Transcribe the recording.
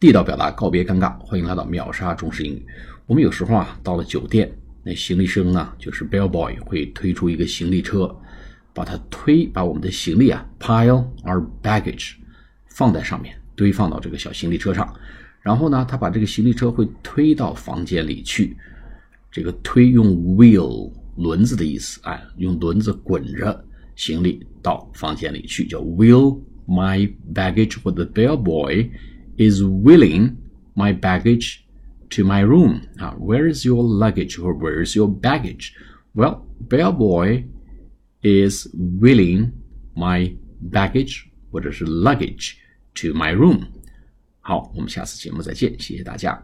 地道表达告别尴尬，欢迎来到秒杀中式英语。我们有时候啊，到了酒店，那行李生呢，就是 bellboy 会推出一个行李车，把它推，把我们的行李啊 pile our baggage 放在上面，堆放到这个小行李车上。然后呢，他把这个行李车会推到房间里去。这个推用 wheel 轮子的意思，哎，用轮子滚着行李到房间里去，叫 wheel my baggage。或者 bellboy is wheeling my baggage to my room. Uh, where is your luggage or where is your baggage? Well, bellboy is wheeling my baggage 或者是 luggage to my room. 好，我们下次节目再见，谢谢大家。